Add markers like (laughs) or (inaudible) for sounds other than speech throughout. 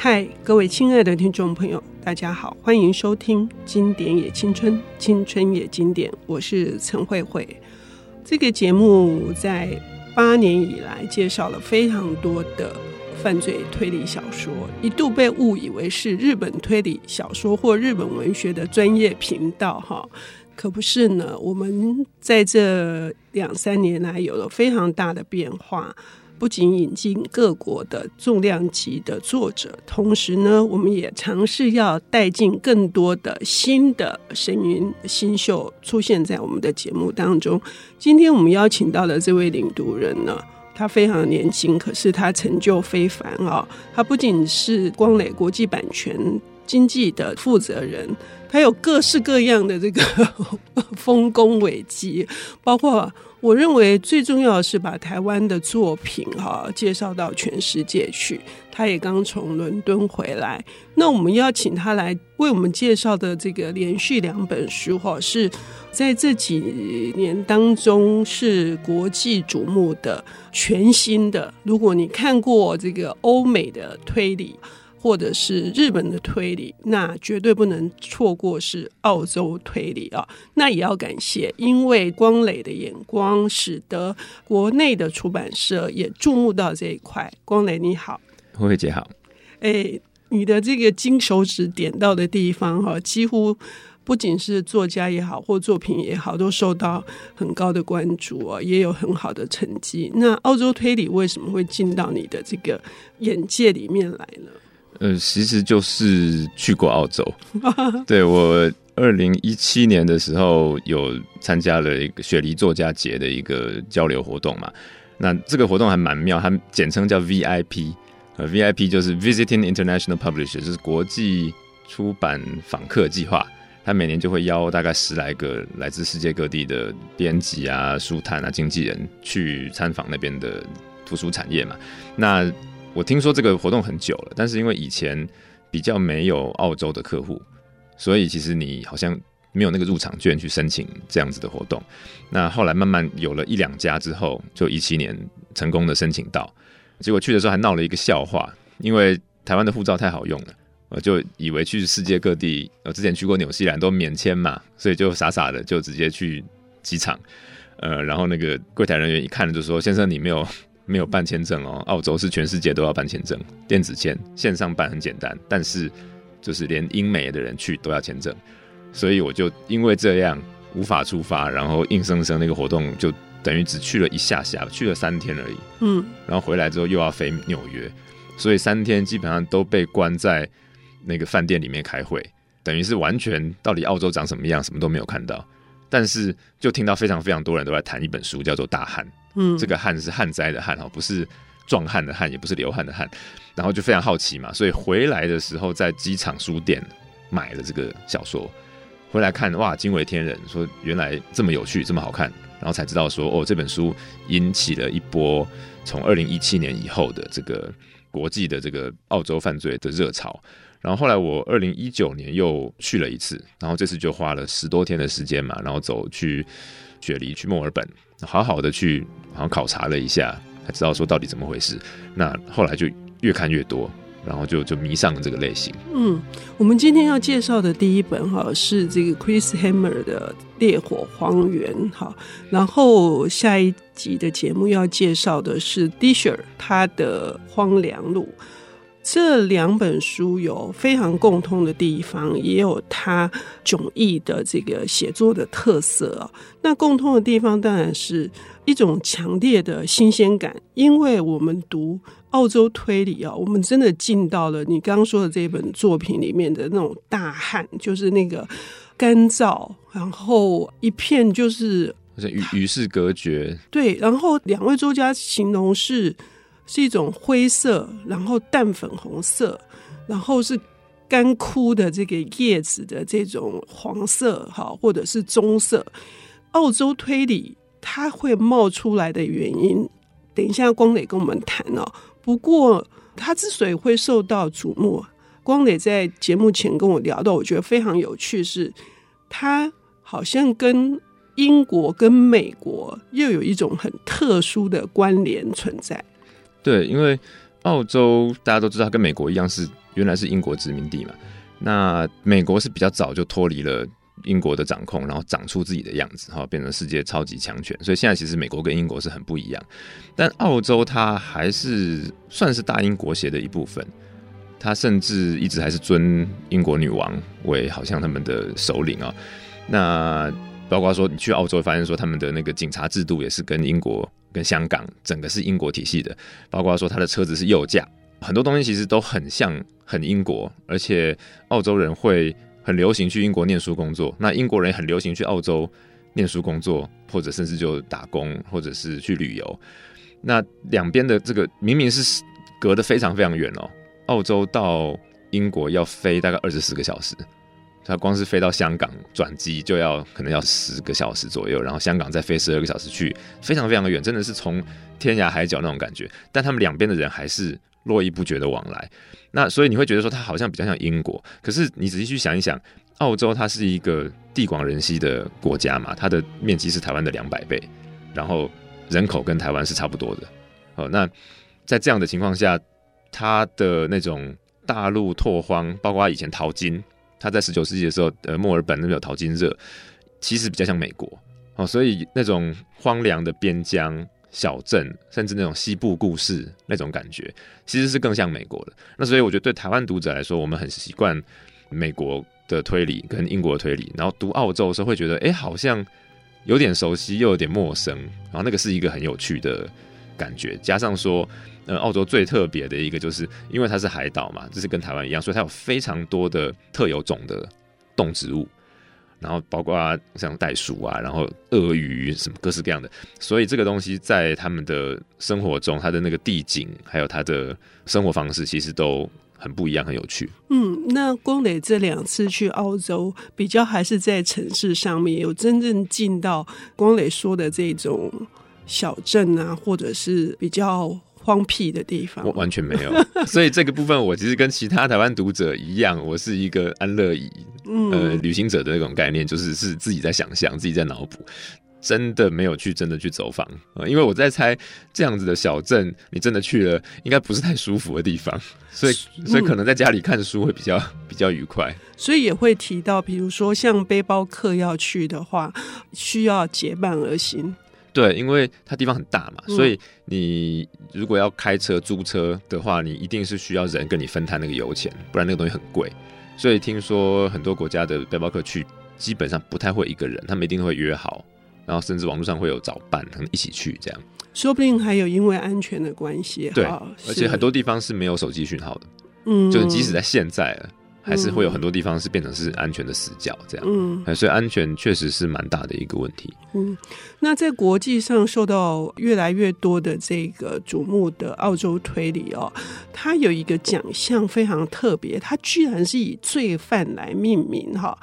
嗨，各位亲爱的听众朋友，大家好，欢迎收听《经典也青春，青春也经典》，我是陈慧慧。这个节目在八年以来介绍了非常多的犯罪推理小说，一度被误以为是日本推理小说或日本文学的专业频道，哈，可不是呢。我们在这两三年来有了非常大的变化。不仅引进各国的重量级的作者，同时呢，我们也尝试要带进更多的新的声音新秀出现在我们的节目当中。今天我们邀请到的这位领读人呢，他非常年轻，可是他成就非凡啊！他不仅是光磊国际版权经济的负责人，他有各式各样的这个 (laughs) 丰功伟绩，包括。我认为最重要的是把台湾的作品哈介绍到全世界去。他也刚从伦敦回来，那我们要请他来为我们介绍的这个连续两本书哈，是在这几年当中是国际瞩目的全新的。如果你看过这个欧美的推理，或者是日本的推理，那绝对不能错过是澳洲推理啊！那也要感谢，因为光磊的眼光，使得国内的出版社也注目到这一块。光磊你好，慧慧姐好。哎，你的这个金手指点到的地方哈，几乎不仅是作家也好，或作品也好，都受到很高的关注啊，也有很好的成绩。那澳洲推理为什么会进到你的这个眼界里面来呢？呃，其实就是去过澳洲。(laughs) 对，我二零一七年的时候有参加了一个雪梨作家节的一个交流活动嘛。那这个活动还蛮妙，它简称叫 VIP。呃，VIP 就是 Visiting International Publisher，就是国际出版访客计划。他每年就会邀大概十来个来自世界各地的编辑啊、书探啊、经纪人去参访那边的图书产业嘛。那我听说这个活动很久了，但是因为以前比较没有澳洲的客户，所以其实你好像没有那个入场券去申请这样子的活动。那后来慢慢有了一两家之后，就一七年成功的申请到。结果去的时候还闹了一个笑话，因为台湾的护照太好用了，我就以为去世界各地，我之前去过纽西兰都免签嘛，所以就傻傻的就直接去机场，呃，然后那个柜台人员一看就说：“先生，你没有。”没有办签证哦，澳洲是全世界都要办签证，电子签，线上办很简单，但是就是连英美的人去都要签证，所以我就因为这样无法出发，然后硬生生那个活动就等于只去了一下下，去了三天而已，嗯，然后回来之后又要飞纽约，所以三天基本上都被关在那个饭店里面开会，等于是完全到底澳洲长什么样，什么都没有看到，但是就听到非常非常多人都在谈一本书，叫做《大旱》。嗯，这个旱是旱灾的旱哈，不是壮汉的旱，也不是流汗的汗。然后就非常好奇嘛，所以回来的时候在机场书店买了这个小说，回来看哇，惊为天人，说原来这么有趣，这么好看，然后才知道说哦，这本书引起了一波从二零一七年以后的这个国际的这个澳洲犯罪的热潮。然后后来我二零一九年又去了一次，然后这次就花了十多天的时间嘛，然后走去雪梨，去墨尔本。好好的去，好像考察了一下，才知道说到底怎么回事。那后来就越看越多，然后就就迷上了这个类型。嗯，我们今天要介绍的第一本哈是这个 Chris Hammer 的《烈火荒原》哈，然后下一集的节目要介绍的是 Disher 他的《荒凉路》。这两本书有非常共通的地方，也有它迥异的这个写作的特色啊。那共通的地方当然是一种强烈的新鲜感，因为我们读澳洲推理啊，我们真的进到了你刚刚说的这本作品里面的那种大旱，就是那个干燥，然后一片就是与与世隔绝。对，然后两位作家形容是。是一种灰色，然后淡粉红色，然后是干枯的这个叶子的这种黄色，哈，或者是棕色。澳洲推理它会冒出来的原因，等一下光磊跟我们谈哦。不过它之所以会受到瞩目，光磊在节目前跟我聊到，我觉得非常有趣，是它好像跟英国跟美国又有一种很特殊的关联存在。对，因为澳洲大家都知道，跟美国一样是原来是英国殖民地嘛。那美国是比较早就脱离了英国的掌控，然后长出自己的样子，哈，变成世界超级强权。所以现在其实美国跟英国是很不一样，但澳洲它还是算是大英国协的一部分。它甚至一直还是尊英国女王为好像他们的首领啊。那包括说你去澳洲发现说他们的那个警察制度也是跟英国跟香港整个是英国体系的，包括说他的车子是右驾，很多东西其实都很像很英国，而且澳洲人会。很流行去英国念书工作，那英国人也很流行去澳洲念书工作，或者甚至就打工，或者是去旅游。那两边的这个明明是隔得非常非常远哦，澳洲到英国要飞大概二十四个小时，他光是飞到香港转机就要可能要十个小时左右，然后香港再飞十二个小时去，非常非常的远，真的是从天涯海角那种感觉。但他们两边的人还是络绎不绝的往来。那所以你会觉得说它好像比较像英国，可是你仔细去想一想，澳洲它是一个地广人稀的国家嘛，它的面积是台湾的两百倍，然后人口跟台湾是差不多的。哦，那在这样的情况下，它的那种大陆拓荒，包括以前淘金，它在十九世纪的时候，呃，墨尔本那边有淘金热，其实比较像美国。哦，所以那种荒凉的边疆。小镇，甚至那种西部故事那种感觉，其实是更像美国的。那所以我觉得，对台湾读者来说，我们很习惯美国的推理跟英国的推理，然后读澳洲的时候会觉得，哎、好像有点熟悉，又有点陌生。然后那个是一个很有趣的感觉。加上说，呃，澳洲最特别的一个，就是因为它是海岛嘛，就是跟台湾一样，所以它有非常多的特有种的动植物。然后包括像袋鼠啊，然后鳄鱼什么各式各样的，所以这个东西在他们的生活中，它的那个地景还有它的生活方式，其实都很不一样，很有趣。嗯，那光磊这两次去澳洲，比较还是在城市上面有真正进到光磊说的这种小镇啊，或者是比较。荒僻的地方，我完全没有，(laughs) 所以这个部分我其实跟其他台湾读者一样，我是一个安乐椅，嗯、呃，旅行者的那种概念，就是是自己在想象，自己在脑补，真的没有去真的去走访，呃，因为我在猜这样子的小镇，你真的去了，应该不是太舒服的地方，(laughs) 所以所以可能在家里看书会比较比较愉快，所以也会提到，比如说像背包客要去的话，需要结伴而行。对，因为它地方很大嘛，所以你如果要开车租车的话，你一定是需要人跟你分摊那个油钱，不然那个东西很贵。所以听说很多国家的背包客去，基本上不太会一个人，他们一定会约好，然后甚至网络上会有找伴，可能一起去这样。说不定还有因为安全的关系，对，而且很多地方是没有手机讯号的，嗯，就即使在现在了。还是会有很多地方是变成是安全的死角，这样，嗯，所以安全确实是蛮大的一个问题。嗯，那在国际上受到越来越多的这个瞩目的澳洲推理哦，它有一个奖项非常特别，它居然是以罪犯来命名哈。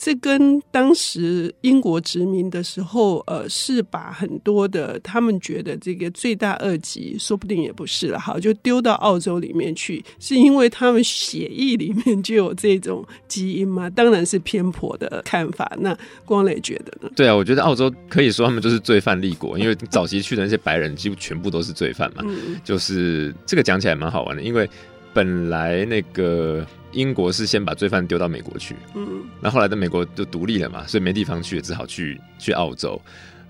这跟当时英国殖民的时候，呃，是把很多的他们觉得这个罪大恶极，说不定也不是了，好，就丢到澳洲里面去，是因为他们血液里面就有这种基因吗？当然是偏颇的看法。那光磊觉得呢？对啊，我觉得澳洲可以说他们就是罪犯立国，因为早期去的那些白人几乎全部都是罪犯嘛。嗯、就是这个讲起来蛮好玩的，因为本来那个。英国是先把罪犯丢到美国去，嗯，那后来的美国就独立了嘛，所以没地方去，只好去去澳洲，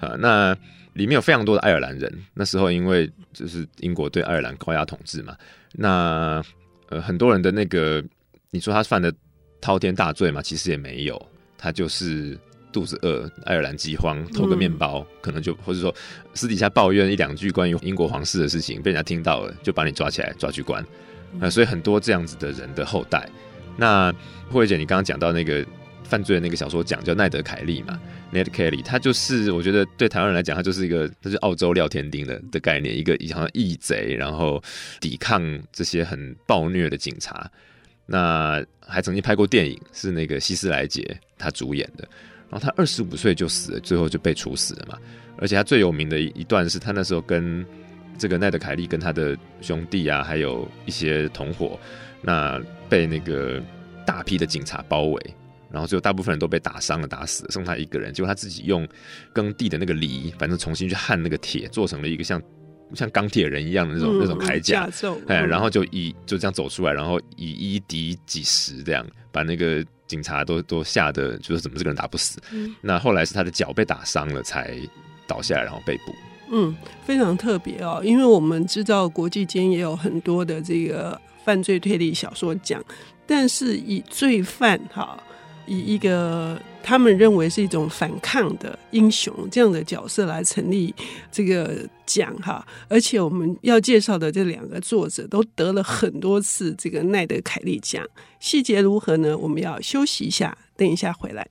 啊，那里面有非常多的爱尔兰人。那时候因为就是英国对爱尔兰高压统治嘛，那呃很多人的那个你说他犯的滔天大罪嘛，其实也没有，他就是肚子饿，爱尔兰饥荒，偷个面包，嗯、可能就或者说私底下抱怨一两句关于英国皇室的事情，被人家听到了，就把你抓起来抓去关。啊，所以很多这样子的人的后代，那慧姐，你刚刚讲到那个犯罪的那个小说奖叫奈德凯利嘛，Ned Kelly，他就是我觉得对台湾人来讲，他就是一个，他是澳洲廖天丁的的概念，一个好像义贼，然后抵抗这些很暴虐的警察。那还曾经拍过电影，是那个希斯莱杰他主演的，然后他二十五岁就死了，最后就被处死了嘛。而且他最有名的一段是他那时候跟。这个奈德凯利跟他的兄弟啊，还有一些同伙，那被那个大批的警察包围，然后最后大部分人都被打伤了、打死了，剩他一个人。结果他自己用耕地的那个犁，反正重新去焊那个铁，做成了一个像像钢铁人一样的那种、嗯、那种铠甲，哎，然后就以就这样走出来，然后以一敌几十这样把那个警察都都吓得，就是怎么这个人打不死。嗯、那后来是他的脚被打伤了才倒下来，然后被捕。嗯，非常特别哦，因为我们知道国际间也有很多的这个犯罪推理小说奖，但是以罪犯哈，以一个他们认为是一种反抗的英雄这样的角色来成立这个奖哈，而且我们要介绍的这两个作者都得了很多次这个奈德凯利奖，细节如何呢？我们要休息一下，等一下回来。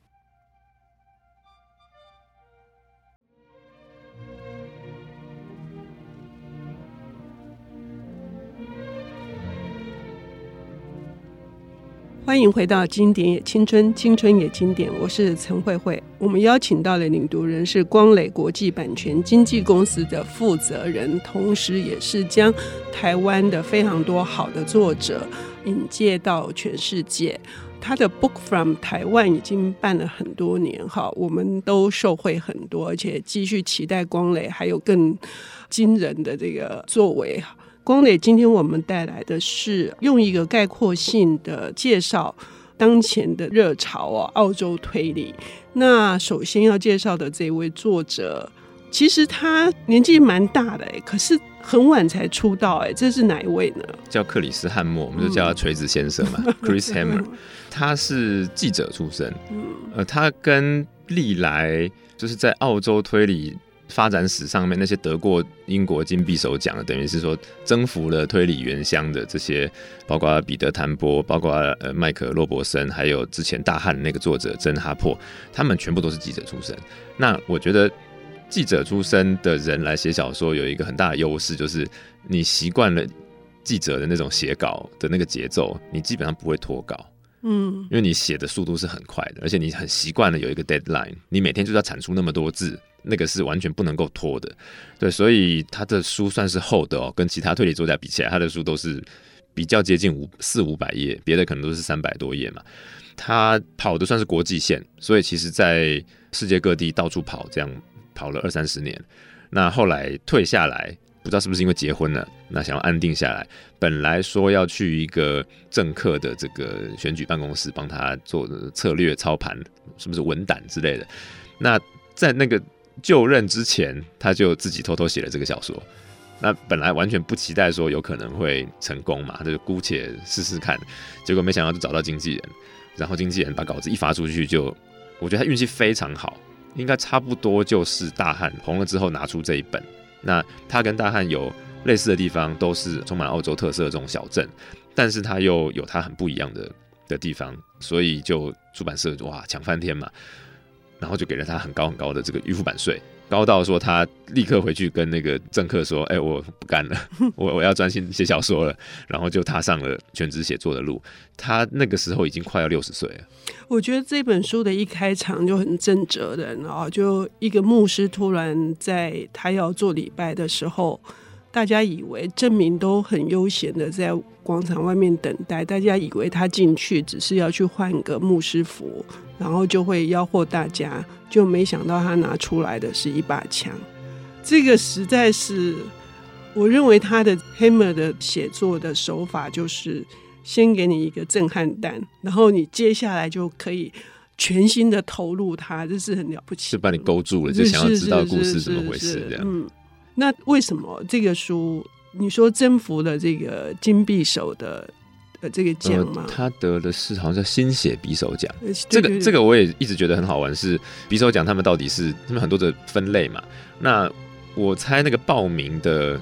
欢迎回到《经典也青春，青春也经典》，我是陈慧慧。我们邀请到的领读人是光磊国际版权经纪公司的负责人，同时也是将台湾的非常多好的作者引介到全世界。他的 Book from 台湾已经办了很多年，哈，我们都受惠很多，而且继续期待光磊还有更惊人的这个作为。光磊，今天我们带来的是用一个概括性的介绍当前的热潮哦，澳洲推理。那首先要介绍的这位作者，其实他年纪蛮大的哎，可是很晚才出道哎，这是哪一位呢？叫克里斯汉默，我们就叫他锤子先生嘛，(laughs) Chris Hammer。他是记者出身，呃，他跟历来就是在澳洲推理。发展史上面那些得过英国金匕首奖的，等于是说征服了推理原乡的这些，包括彼得·谭波，包括呃麦克·洛伯森，还有之前大汉那个作者珍·哈珀，他们全部都是记者出身。那我觉得记者出身的人来写小说有一个很大的优势，就是你习惯了记者的那种写稿的那个节奏，你基本上不会脱稿。嗯，因为你写的速度是很快的，而且你很习惯了有一个 deadline，你每天就是要产出那么多字。那个是完全不能够拖的，对，所以他的书算是厚的哦，跟其他推理作家比起来，他的书都是比较接近五四五百页，别的可能都是三百多页嘛。他跑的算是国际线，所以其实在世界各地到处跑，这样跑了二三十年。那后来退下来，不知道是不是因为结婚了，那想要安定下来，本来说要去一个政客的这个选举办公室帮他做策略操盘，是不是文胆之类的？那在那个。就任之前，他就自己偷偷写了这个小说。那本来完全不期待说有可能会成功嘛，他就姑且试试看。结果没想到就找到经纪人，然后经纪人把稿子一发出去就，就我觉得他运气非常好，应该差不多就是大汉红了之后拿出这一本。那他跟大汉有类似的地方，都是充满澳洲特色的这种小镇，但是他又有他很不一样的的地方，所以就出版社哇抢翻天嘛。然后就给了他很高很高的这个预付版税，高到说他立刻回去跟那个政客说：“哎，我不干了，(laughs) 我我要专心写小说了。”然后就踏上了全职写作的路。他那个时候已经快要六十岁了。我觉得这本书的一开场就很正直的，然后就一个牧师突然在他要做礼拜的时候。大家以为证明都很悠闲的在广场外面等待，大家以为他进去只是要去换个牧师服，然后就会吆喝大家，就没想到他拿出来的是一把枪。这个实在是，我认为他的 Hammer 的写作的手法就是先给你一个震撼弹，然后你接下来就可以全心的投入他，这是很了不起，是把你勾住了，就想要知道故事怎么回事这样。嗯。那为什么这个书你说征服了这个金匕首的呃这个奖吗？呃，他得的是好像叫新写匕首奖。这个这个我也一直觉得很好玩，是匕首奖他们到底是他们很多的分类嘛？那我猜那个报名的。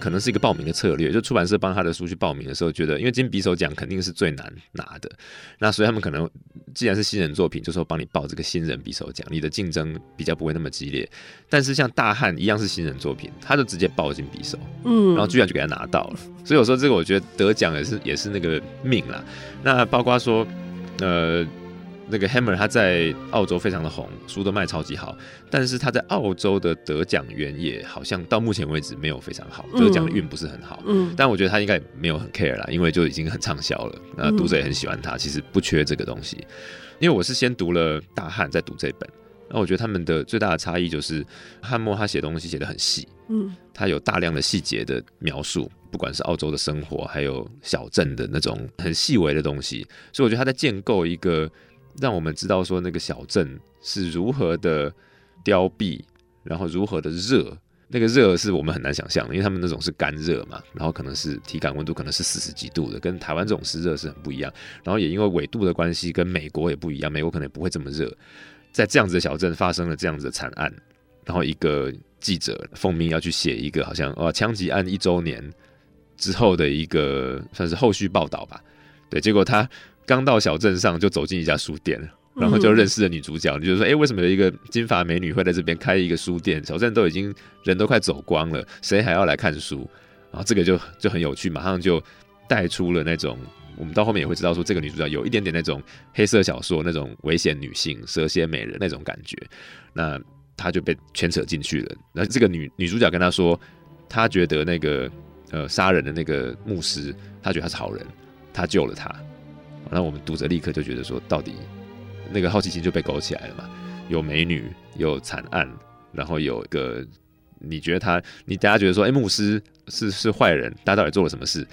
可能是一个报名的策略，就出版社帮他的书去报名的时候，觉得因为金匕首奖肯定是最难拿的，那所以他们可能既然是新人作品，就说帮你报这个新人匕首奖，你的竞争比较不会那么激烈。但是像大汉一样是新人作品，他就直接报进匕首，嗯，然后居然就给他拿到了。所以我说这个，我觉得得奖也是也是那个命啦。那包括说，呃。那个 Hammer 他在澳洲非常的红，书都卖超级好，但是他在澳洲的得奖缘也好像到目前为止没有非常好，得奖的运不是很好。嗯，但我觉得他应该没有很 care 啦，因为就已经很畅销了，那读者也很喜欢他，其实不缺这个东西。因为我是先读了大汉，再读这本，那我觉得他们的最大的差异就是汉默他写东西写的很细，嗯，他有大量的细节的描述，不管是澳洲的生活，还有小镇的那种很细微的东西，所以我觉得他在建构一个让我们知道说那个小镇是如何的凋敝，然后如何的热。那个热是我们很难想象的，因为他们那种是干热嘛，然后可能是体感温度可能是四十几度的，跟台湾这种湿热是很不一样。然后也因为纬度的关系，跟美国也不一样，美国可能也不会这么热。在这样子的小镇发生了这样子的惨案，然后一个记者奉命要去写一个好像哦枪击案一周年之后的一个算是后续报道吧。对，结果他刚到小镇上就走进一家书店。然后就认识了女主角，你就说，哎，为什么有一个金发美女会在这边开一个书店？小镇都已经人都快走光了，谁还要来看书？然后这个就就很有趣，马上就带出了那种，我们到后面也会知道说，这个女主角有一点点那种黑色小说那种危险女性、蛇蝎美人那种感觉，那她就被牵扯进去了。那这个女女主角跟她说，她觉得那个呃杀人的那个牧师，她觉得他是好人，她救了她。那我们读者立刻就觉得说，到底。那个好奇心就被勾起来了嘛，有美女，有惨案，然后有一个你觉得他，你大家觉得说，哎，牧师是是坏人，他到底做了什么事？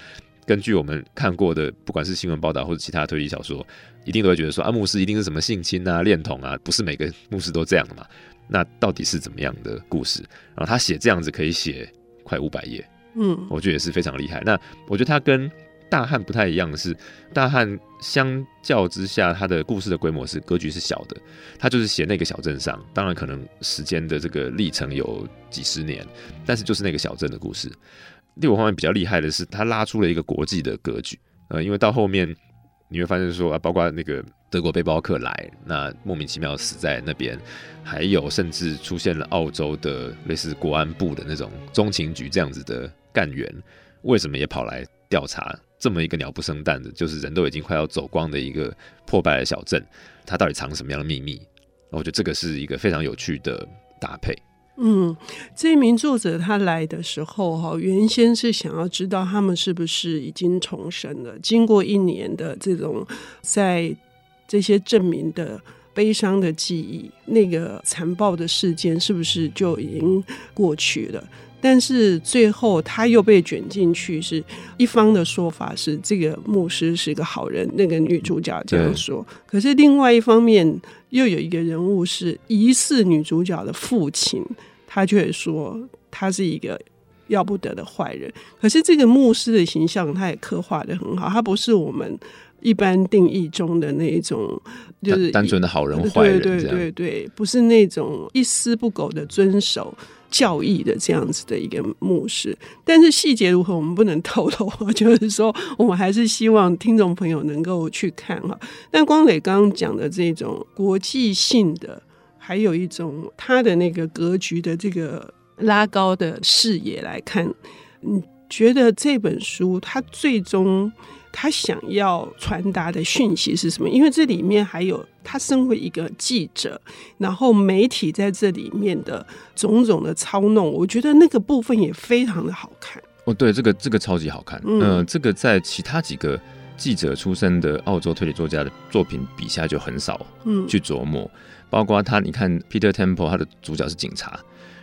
根据我们看过的，不管是新闻报道或者其他推理小说，一定都会觉得说，啊，牧师一定是什么性侵啊、恋童啊，不是每个牧师都这样的嘛？那到底是怎么样的故事？然后他写这样子可以写快五百页，嗯，我觉得也是非常厉害。那我觉得他跟大汉不太一样的是，大汉相较之下，他的故事的规模是格局是小的。他就是写那个小镇上，当然可能时间的这个历程有几十年，但是就是那个小镇的故事。另外一方面比较厉害的是，他拉出了一个国际的格局。呃，因为到后面你会发现说啊，包括那个德国背包客来，那莫名其妙死在那边，还有甚至出现了澳洲的类似国安部的那种中情局这样子的干员，为什么也跑来调查？这么一个鸟不生蛋的，就是人都已经快要走光的一个破败的小镇，它到底藏什么样的秘密？我觉得这个是一个非常有趣的搭配。嗯，这名作者他来的时候哈，原先是想要知道他们是不是已经重生了，经过一年的这种在这些证明的悲伤的记忆，那个残暴的事件是不是就已经过去了？但是最后他又被卷进去，是一方的说法是这个牧师是个好人，那个女主角这样说。可是另外一方面又有一个人物是疑似女主角的父亲，他却说他是一个要不得的坏人。可是这个牧师的形象他也刻画的很好，他不是我们一般定义中的那一种，就是单纯的好人坏人，对对对对，不是那种一丝不苟的遵守。教义的这样子的一个牧师，但是细节如何我们不能透露，(laughs) 就是说我们还是希望听众朋友能够去看哈。但光磊刚刚讲的这种国际性的，还有一种他的那个格局的这个拉高的视野来看，你觉得这本书它最终？他想要传达的讯息是什么？因为这里面还有他身为一个记者，然后媒体在这里面的种种的操弄，我觉得那个部分也非常的好看。哦，对，这个这个超级好看。嗯、呃，这个在其他几个记者出身的澳洲推理作家的作品笔下就很少去琢磨。嗯、包括他，你看 Peter Temple，他的主角是警察；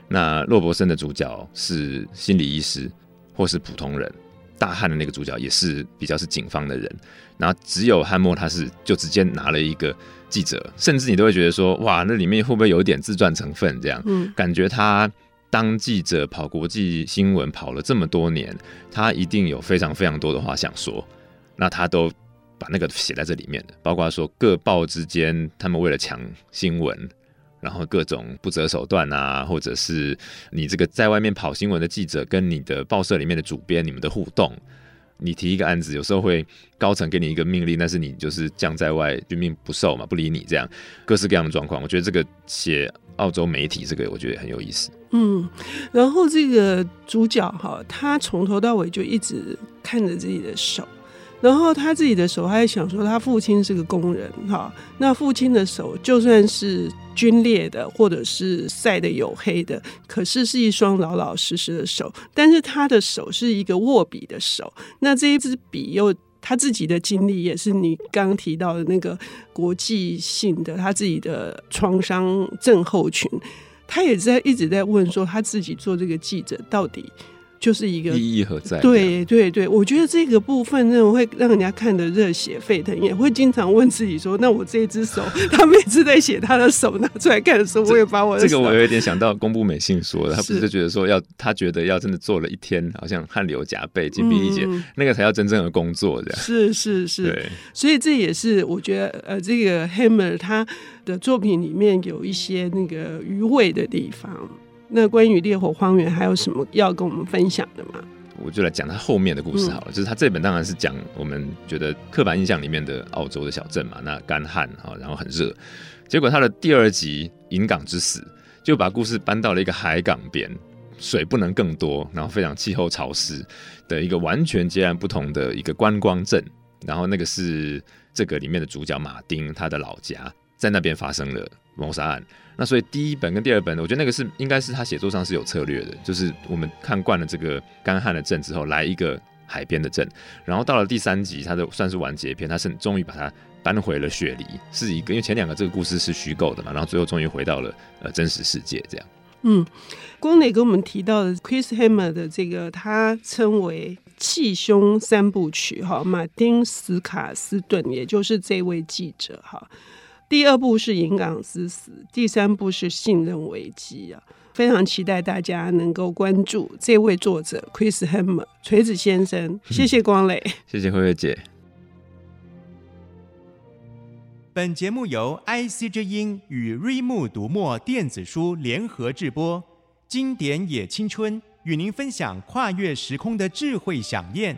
那洛伯森的主角是心理医师或是普通人。大汉的那个主角也是比较是警方的人，然后只有汉默他是就直接拿了一个记者，甚至你都会觉得说，哇，那里面会不会有一点自传成分？这样，嗯，感觉他当记者跑国际新闻跑了这么多年，他一定有非常非常多的话想说，那他都把那个写在这里面的，包括说各报之间他们为了抢新闻。然后各种不择手段啊，或者是你这个在外面跑新闻的记者跟你的报社里面的主编，你们的互动，你提一个案子，有时候会高层给你一个命令，但是你就是将在外，军命不受嘛，不理你这样，各式各样的状况。我觉得这个写澳洲媒体这个，我觉得很有意思。嗯，然后这个主角哈，他从头到尾就一直看着自己的手。然后他自己的手，他还想说，他父亲是个工人，哈，那父亲的手就算是皲裂的，或者是晒得黝黑的，可是是一双老老实实的手。但是他的手是一个握笔的手，那这一支笔又他自己的经历，也是你刚提到的那个国际性的他自己的创伤症候群。他也在一直在问说，他自己做这个记者到底。就是一个意义何在？对对对，我觉得这个部分那种会让人家看得热血沸腾，也会经常问自己说：“那我这一只手，(laughs) 他每次在写他的手拿出来看的时候，我也把我的这个我有一点想到宫部美信说的，他不是就觉得说要他觉得要真的做了一天，好像汗流浃背、精疲力竭，嗯、那个才叫真正的工作，这样。是是是，所以这也是我觉得呃，这个 Hammer 他的作品里面有一些那个余味的地方。那关于《烈火荒原》还有什么要跟我们分享的吗？我就来讲他后面的故事好了。嗯、就是他这本当然是讲我们觉得刻板印象里面的澳洲的小镇嘛，那干旱啊，然后很热。结果他的第二集《银港之死》就把故事搬到了一个海港边，水不能更多，然后非常气候潮湿的一个完全截然不同的一个观光镇。然后那个是这个里面的主角马丁他的老家，在那边发生了谋杀案。那所以第一本跟第二本，我觉得那个是应该是他写作上是有策略的，就是我们看惯了这个干旱的镇之后，来一个海边的镇，然后到了第三集，他的算是完结篇，他是终于把它搬回了雪梨，是一个因为前两个这个故事是虚构的嘛，然后最后终于回到了呃真实世界这样。嗯，光磊跟我们提到的 Chris Hammer 的这个，他称为气胸三部曲哈，马丁斯卡斯顿，也就是这位记者哈。第二部是《银港之死》，第三部是《信任危机》啊，非常期待大家能够关注这位作者 Chris Hammer 锤子先生。谢谢光磊，谢谢慧慧姐。本节目由 IC 之音与瑞木读墨电子书联合制播，经典也青春与您分享跨越时空的智慧饗宴。